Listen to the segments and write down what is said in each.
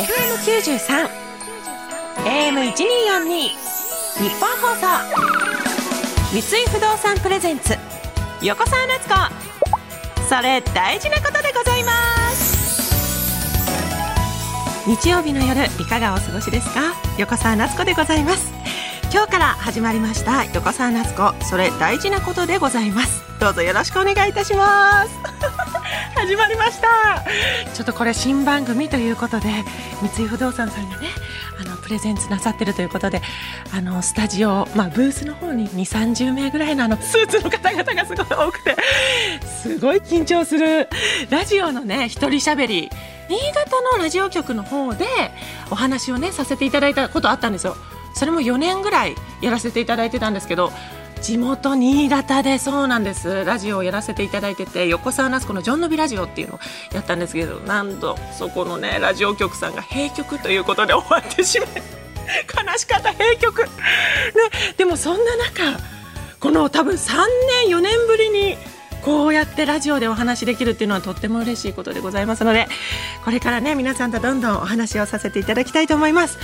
FM93 AM1242 日本放送。三井不動産プレゼンツ。横澤夏子。それ大事なことでございます。日曜日の夜いかがお過ごしですか？横澤夏子でございます。今日から始まりました。横澤夏子それ大事なことでございます。どうぞよろしくお願いいたします。始まりました。ちょっとこれ新番組ということで三井不動産さんがねあのプレゼンツなさってるということであのスタジオ、まあ、ブースの方に2 3 0名ぐらいのあのスーツの方々がすごい多くてすごい緊張するラジオのね一人しゃべり新潟のラジオ局の方でお話をねさせていただいたことあったんですよ。それも4年ぐらいやらせていただいてたんですけど地元新潟でそうなんです。ラジオをやらせていただいてて横澤夏子の「ジョンのビラジオ」っていうのをやったんですけど何度そこのねラジオ局さんが閉局ということで終わってしまい悲しかった閉局、ね、でもそんな中この多分3年4年ぶりにこうやってラジオでお話できるっていうのはとっても嬉しいことでございますのでこれからね皆さんとどんどんお話をさせていただきたいと思います。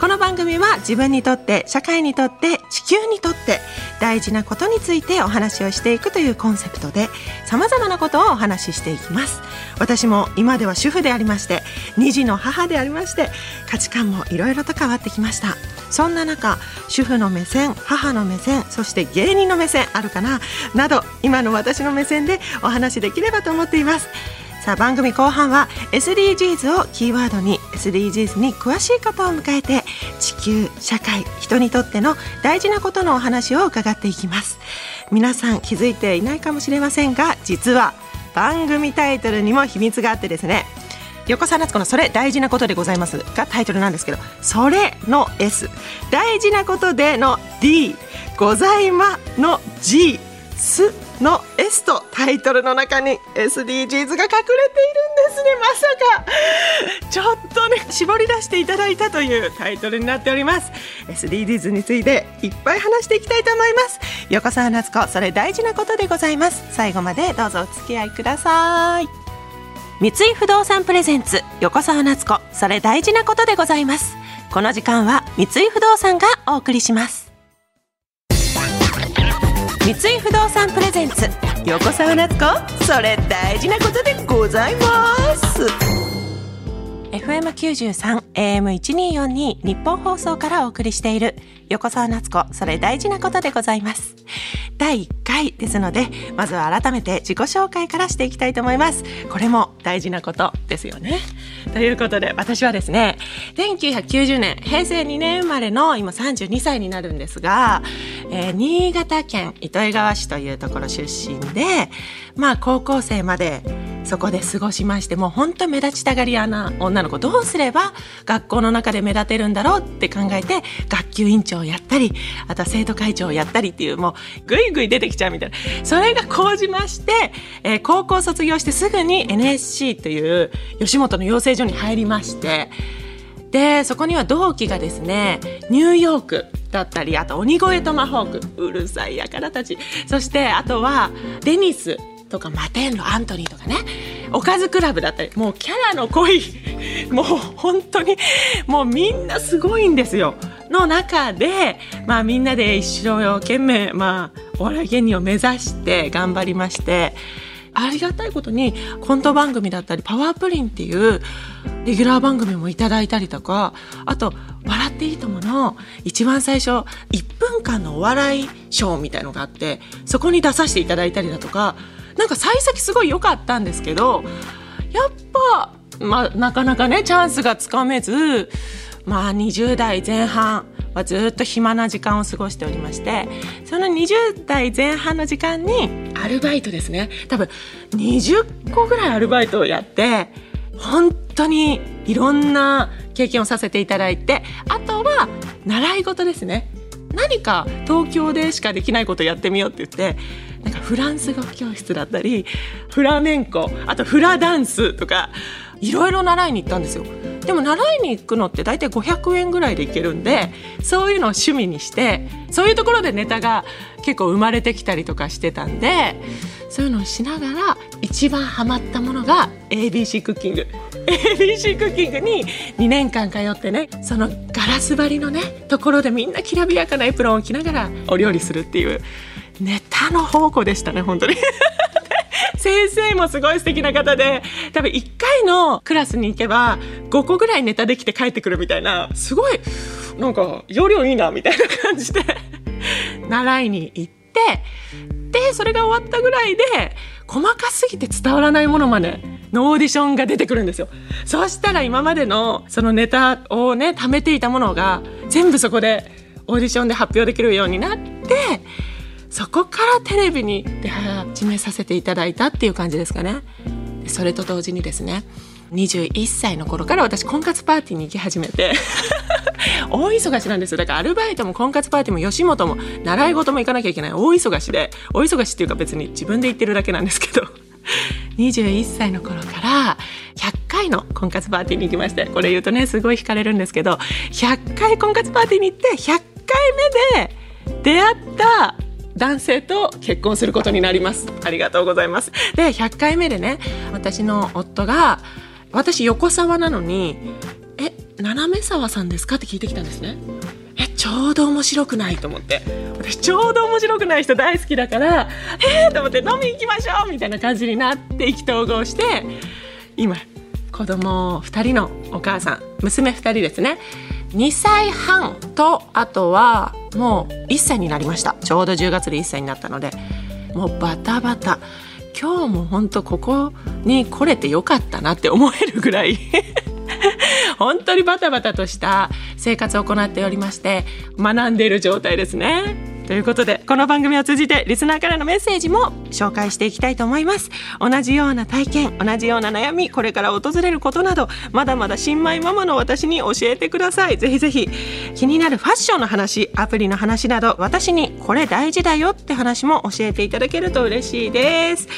この番組は自分にとって社会にとって地球にとって大事なことについてお話をしていくというコンセプトで様々なことをお話ししていきます。私も今では主婦でありまして2児の母でありまして価値観もいろいろと変わってきました。そんな中主婦の目線母の目線そして芸人の目線あるかな？など今の私の目線でお話できればと思っています。さあ番組後半は SDGs をキーワードに SDGs に詳しい方を迎えて地球社会人にとっての大事なことのお話を伺っていきます。皆さん気づいていないかもしれませんが実は番組タイトルにも秘密があってですね。横澤夏子のそれ大事なことでございますがタイトルなんですけどそれの S 大事なことでの D ございまの G すの S とタイトルの中に SDGs が隠れているんですね。まさか。ちょっとね絞り出していただいたというタイトルになっております。SDGs についていっぱい話していきたいと思います。横澤夏子それ大事なことでございます。最後までどうぞお付き合いください。三井不動産プレゼンツ横澤夏子。それ大事なことでございます。この時間は三井不動産がお送りします。三井不動産プレゼンツ横澤夏子。それ大事なことでございます。FM93 AM1242 日本放送からお送りしている横澤夏子。それ大事なことでございます。第1回ですのでまずは改めて自己紹介からしていきたいと思います。これも大事なことですよね。ということで私はですね1990年平成2年生まれの今32歳になるんですが、えー、新潟県糸魚川市というところ出身でまあ高校生までそこで過ごしましてもう本当目立ちたがり屋な女の子どうすれば学校の中で目立てるんだろうって考えて学級委員長をやったりあとは生徒会長をやったりっていうもうぐいぐい出てきちゃうみたいな。それが講じまして、えー、高校卒業してすぐに NSC という吉本の養成所に入りましてでそこには同期がですねニューヨークだったりあと鬼越トマホークうるさいやからたち。そしてあとはデニスとかマテンロアントニーとかねおかずクラブだったりもうキャラの濃い もう本当にもうみんなすごいんですよの中で、まあ、みんなで一生懸命、まあ、お笑い芸人を目指して頑張りましてありがたいことにコント番組だったりパワープリンっていうレギュラー番組もいただいたりとかあと「笑っていいとも!」の一番最初1分間のお笑いショーみたいのがあってそこに出させていただいたりだとかなんか幸先すごい良かったんですけどやっぱ、まあ、なかなかねチャンスがつかめず、まあ、20代前半はずっと暇な時間を過ごしておりましてその20代前半の時間にアルバイトですね。多分20個ぐらいアルバイトをやって本当にいろんな経験をさせていただいてあとは習い事ですね。何か東京でしかできないことやってみようって言ってなんかフランス語教室だったりフラメンコあとフラダンスとかいろいろ習いに行ったんですよ。でも習いに行くのって大体500円ぐらいで行けるんでそういうのを趣味にしてそういうところでネタが結構生まれてきたりとかしてたんでそういうのをしながら一番ハマったものが ABC クッキング。ABC クッキングに2年間通ってねそのガラス張りのねところでみんなきらびやかなエプロンを着ながらお料理するっていうネタの宝庫でしたね本当に。先生もすごい素敵な方で多分1回のクラスに行けば5個ぐらいネタできて帰ってくるみたいなすごいなんか容量いいなみたいな感じで習いに行ってでそれが終わったぐらいで細かすぎて伝わらないものまでのオーディションが出てくるんですよ。そしたら今までのそのネタをね貯めていたものが全部そこでオーディションで発表できるようになってそこからテレビに出始めさせていただいたっていう感じですかね。それと同時にですね21歳の頃から私婚活パーティーに行き始めて 大忙しなんです。よだからアルバイトも婚活パーティーも吉本も習い事も行かなきゃいけない。大忙しで大忙しっていうか別に自分で言ってるだけなんですけど。21歳の頃から100回の婚活パーティーに行きましてこれ言うとねすごい惹かれるんですけど100回婚活パーティーに行って100回目で出会った男性と結婚することになります。ありがとうございます。で100回目でね私の夫が私横沢なのに「え斜め沢さんですか?」って聞いてきたんですねえちょうど面白くないと思って。私ちょうど面白くない人大好きだからえー！と思って飲み行きましょうみたいな感じになって意気投合して今子供2人のお母さん娘2人ですね。2歳半とあとはもう1歳になりました。ちょうど10月で1歳になったので。もうバタバタ。今日も本当ここに来れてよかったなって思えるぐらい。本当にバタバタとした生活を行っておりまして学んでいる状態ですね。ということでこの番組を通じてリスナーからのメッセージも紹介していきたいと思います。同じような体験同じような悩みこれから訪れることなどまだまだ新米ママの私に教えてください。ぜひぜひ気になるファッションの話アプリの話など私にこれ大事だよって話も教えていただけると嬉しいです。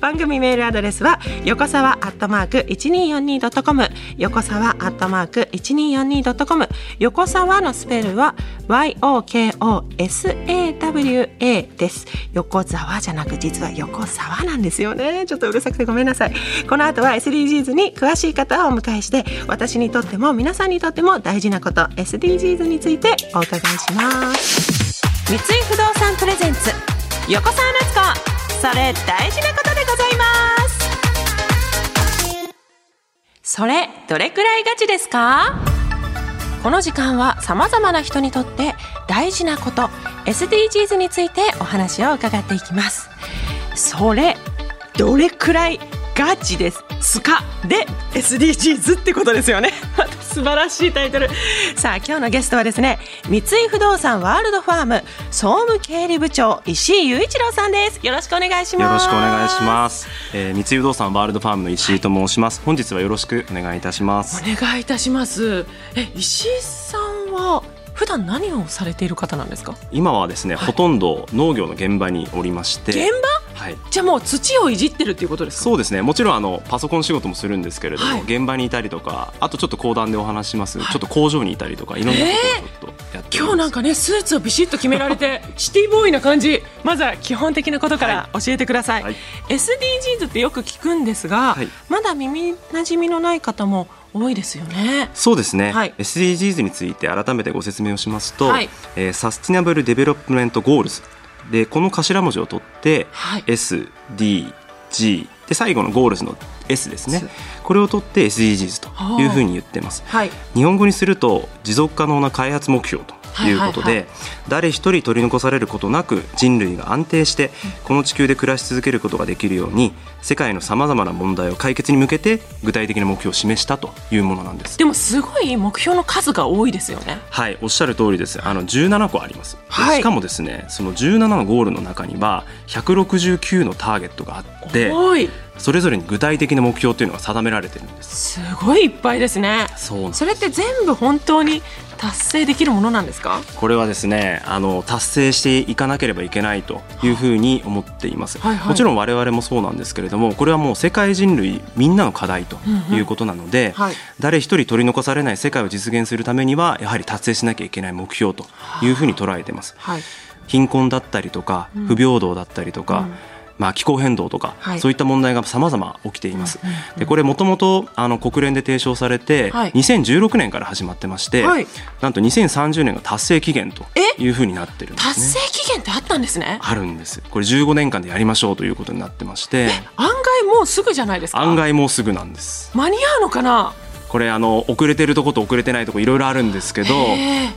番組メールアドレスは横沢アットマーク 1242.com 横沢アットマーク 1242.com 横沢のスペルは YOKOSAWA です。横沢じゃなく実は横沢なんですよね。ちょっとうるさくてごめんなさい。この後は SDGs に詳しい方をお迎えして私にとっても皆さんにとっても大事なこと SDGs についてお伺いします。三井不動産プレゼンツ横澤夏子。それ大事なことでございます。それどれくらいガチですか？この時間は様々な人にとって大事なこと SDGs についてお話を伺っていきます。それどれくらいガチですスカで SDGs ってことですよね。素晴らしいタイトル。さあ今日のゲストはですね三井不動産ワールドファーム総務経理部長石井雄一郎さんです。よろしくお願いします。よろしくお願いします、えー、三井不動産ワールドファームの石井と申します、本日はよろしくお願いいたします。お願いいたします。え石井さんは普段何をされている方なんですか？今はですね、はい、ほとんど農業の現場におりまして。現場、はい、じゃあもう土をいじってるっていうことですか？そうですね。もちろんあのパソコン仕事もするんですけれども、はい、現場にいたりとかあとちょっと講談でお話します、ちょっと工場にいたりとかいろんなことをちょっとやって今日なんかねスーツをビシッと決められて シティボーイな感じ。まずは基本的なことから教えてください、はい、SDGs ってよく聞くんですが、まだ耳なじみのない方も多いですよね。そうですね。はい、SDGs について改めてご説明をしますと、はい、えー、 Sustainable Development Goals でこの頭文字を取って、はい、SDG で最後のゴールズの S ですね。これを取って SDGs というふうに言ってます。はい、日本語にすると持続可能な開発目標ということで、誰一人取り残されることなく人類が安定してこの地球で暮らし続けることができるように世界のさまざまな問題を解決に向けて具体的な目標を示したというものなんです。でもすごい目標の数が多いですよね。はいおっしゃる通りです。あの17個あります、はい、しかもですねその17のゴールの中には169のターゲットがあってそれぞれに具体的な目標というのが定められてるんです。すごいいっぱいですね。そうそれって全部本当に達成できるものなんですか？これはですねあの達成していかなければいけないというふうに思っています、はいはい、もちろん我々もそうなんですけれどもこれはもう世界人類みんなの課題ということなので、うんうんはい、誰一人取り残されない世界を実現するためにはやはり達成しなきゃいけない目標というふうに捉えています、はい、貧困だったりとか不平等だったりとか、うんまあ、気候変動とか、はい、そういった問題がさまざま起きています。でこれもともと国連で提唱されて、はい、2016年から始まってまして、はい、なんと2030年が達成期限というふうになってるんです、ね、達成期限ってあったんですね。あるんです。これ15年間でやりましょうということになってまして。案外もうすぐじゃないですか？案外もうすぐなんです。間に合うのかな？これあの遅れてるとこと遅れてないとこいろいろあるんですけど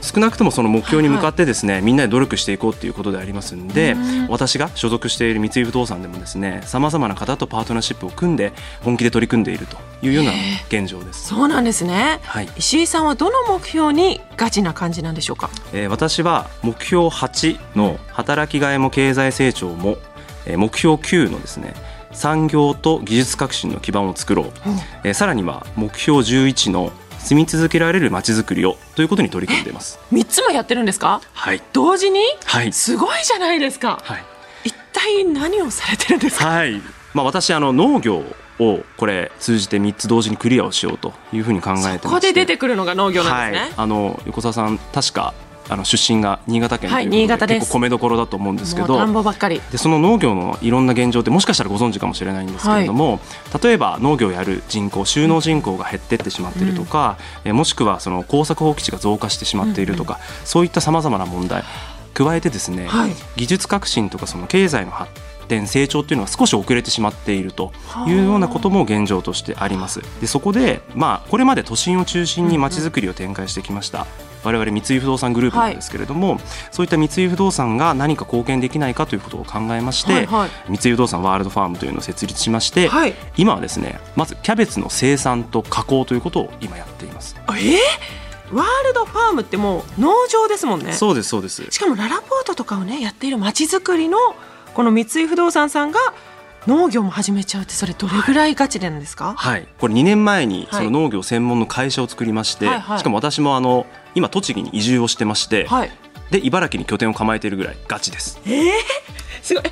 少なくともその目標に向かってですね、はいはい、みんなで努力していこうということでありますんで私が所属している三井不動産でもですねさまざまな方とパートナーシップを組んで本気で取り組んでいるというような現状です。そうなんですね、はい、石井さんはどの目標にガチな感じなんでしょうか、えー、私は目標8の働きがいも経済成長も、えー、目標9のですね産業と技術革新の基盤を作ろう、えー、さらには目標11の住み続けられるまちづくりをということに取り組んでいます。3つもやってるんですか？はい。同時に？はい。すごいじゃないですか、はい、一体何をされてるんですか？はい。まあ私あの農業をこれ通じて3つ同時にクリアをしようというふうに考えてまこで出てくるのが農業なんですね、はい、あの横澤さん確かあの出身が新潟県ということで、結構米どころだと思うんですけどでその農業のいろんな現状ってもしかしたらご存知かもしれないんですけれども、はい、例えば農業をやる人口就農人口が減ってってしまっているとか、うん、えもしくはその耕作放棄地が増加してしまっているとか、うん、そういったさまざまな問題加えてですね、はい、技術革新とかその経済の発展成長っていうのが少し遅れてしまっているというようなことも現状としてあります。でそこで、まあ、これまで都心を中心にまちづくりを展開してきました我々三井不動産グループなんですけれども、はい、そういった三井不動産が何か貢献できないかということを考えまして、はいはい、三井不動産ワールドファームというのを設立しまして、はい、今はですねまずキャベツの生産と加工ということを今やっています。え？ーワールドファームってもう農場ですもんね。そうですそうです。しかもララポートとかをねやっているまちづくりのこの三井不動産さんが農業も始めちゃうってそれどれぐらいガチなんですか、はい、これ2年前にその農業専門の会社を作りまして、はいはい、しかも私もあの今栃木に移住をしてまして、はい、で茨城に拠点を構えているぐらいガチです。えー、すごい。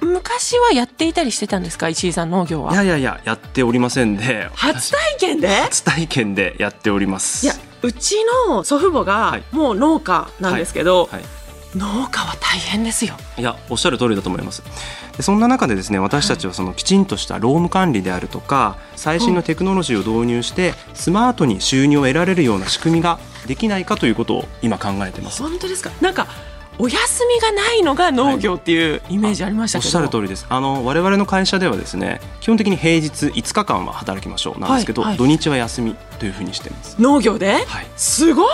昔はやっていたりしてたんですか？石井さん農業は？いやいやいややっておりませんで。初体験で？初体験でやっております。いやうちの祖父母がもう農家なんですけど、はいはい。はい。農家は大変ですよ。いやおっしゃる通りだと思いますでそんな中でですね私たちはそのきちんとした労務管理であるとか最新のテクノロジーを導入してスマートに収入を得られるような仕組みができないかということを今考えてます。本当ですか？なんかお休みがないのが農業っていうイメージありましたけど、はい、おっしゃる通りです。あの我々の会社ではですね基本的に平日5日間は働きましょうなんですけど、はいはい、土日は休みというふうにしてます。農業で、はい、すごい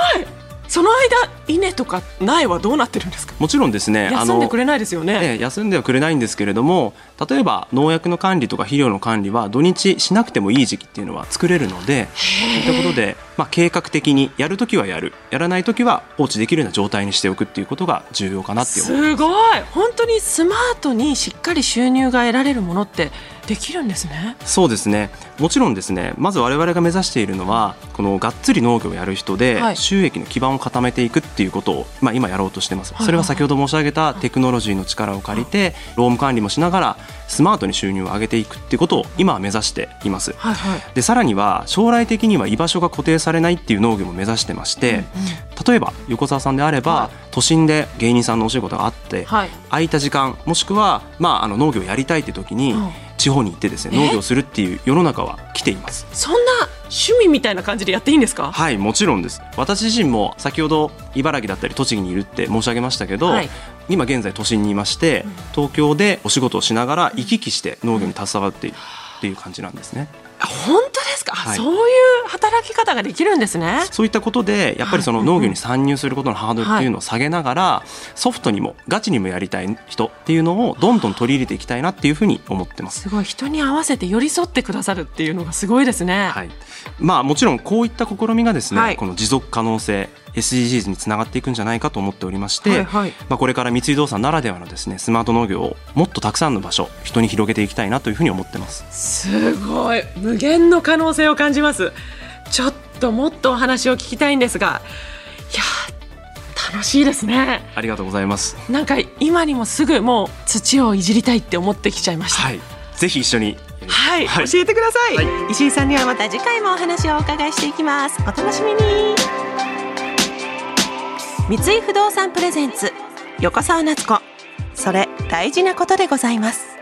その間稲とか苗はどうなってるんですか？もちろんですね休んでくれないですよね。休んではくれないんですけれども例えば農薬の管理とか肥料の管理は土日しなくてもいい時期っていうのは作れるのでそういったことで、まあ、計画的にやるときはやるやらないときは放置できるような状態にしておくっていうことが重要かなってすごい。本当にスマートにしっかり収入が得られるものってできるんですね。そうですね。もちろんですね。まず我々が目指しているのはこのがっつり農業をやる人で収益の基盤を固めていくっていうことを、まあ、今やろうとしてます、それは先ほど申し上げたテクノロジーの力を借りて労務管理もしながらスマートに収入を上げていくっていうことを今は目指しています、はい。はい、でさらには将来的には居場所が固定されないっていう農業も目指してまして、うんうん、例えば横澤さんであれば、はい、都心で芸人さんのお仕事があって、はい、空いた時間もしくは、まあ、あの農業をやりたいって時に、うん地方に行ってですね農業するっていう世の中は来ています。そんな趣味みたいな感じでやっていいんですか？はいもちろんです。私自身も先ほど茨城だったり栃木にいるって申し上げましたけど、はい、今現在都心にいまして東京でお仕事をしながら行き来して農業に携わっているっていう感じなんですね本当ですか、はい、そういう働き方ができるんですね。そういったことでやっぱりその農業に参入することのハードルっていうのを下げながら、ソフトにもガチにもやりたい人っていうのをどんどん取り入れていきたいなっていうふうに思ってます。すごい。人に合わせて寄り添ってくださるっていうのがすごいですね。はい。まあもちろんこういった試みがですね、はい、この持続可能性 SDGs につながっていくんじゃないかと思っておりまして、はいはい、まあ、これから三井動産ならではのですねスマート農業をもっとたくさんの場所人に広げていきたいなというふうに思ってます。すごい。無限の可能性を感じます。ちょっともっとお話を聞きたいんですがいや楽しいですね。ありがとうございます。なんか今にもすぐもう土をいじりたいって思ってきちゃいました、はい、ぜひ一緒に。はい、はい、教えてください、はい、石井さんにはまた次回もお話をお伺いしていきます。お楽しみに三井不動産プレゼンツ横澤夏子。それ大事なことでございます。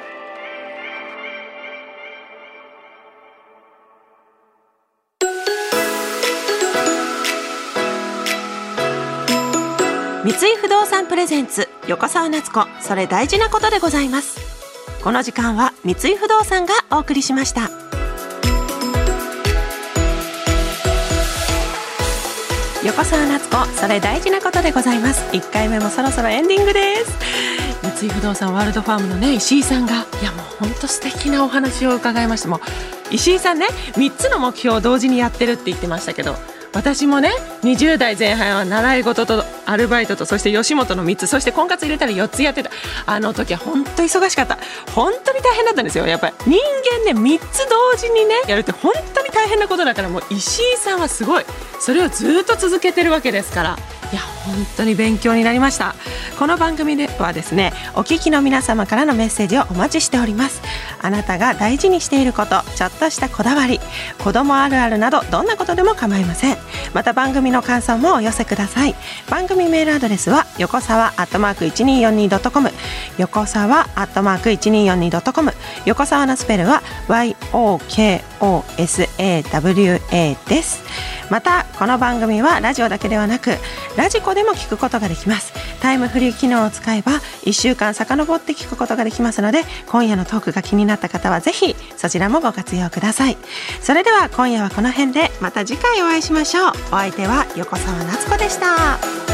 三井不動産プレゼンツ横澤夏子。それ大事なことでございます。この時間は三井不動産がお送りしました。横澤夏子それ大事なことでございます。1回目もそろそろエンディングです。三井不動産ワールドファームのね石井さんがいやもう本当素敵なお話を伺いました。もう石井さんね3つの目標を同時にやってるって言ってましたけど私もね20代前半は習い事とアルバイトとそして吉本の3つそして婚活入れたら4つやってた。あの時は本当忙しかった。本当に大変だったんですよ。やっぱり。人間ね3つ同時にねやるって本当に大変なことだからもう石井さんはすごい。それをずっと続けてるわけですから。いや本当に勉強になりました。この番組ではですねお聞きの皆様からのメッセージをお待ちしております。あなたが大事にしていることちょっとしたこだわり子供あるあるなどどんなことでも構いません。また番組の感想もお寄せください。番組メールアドレスは横沢アットマーク 1242.com 横沢アットマーク 1242.com 横沢のスペルは YOKOSAWA です。またこの番組はラジオだけではなくラジコでも聞くことができます。タイムフリー機能を使えば1週間遡って聞くことができますので今夜のトークが気になった方はぜひそちらもご活用ください。それでは今夜はこの辺でまた次回お会いしましょう。お相手は横澤夏子でした。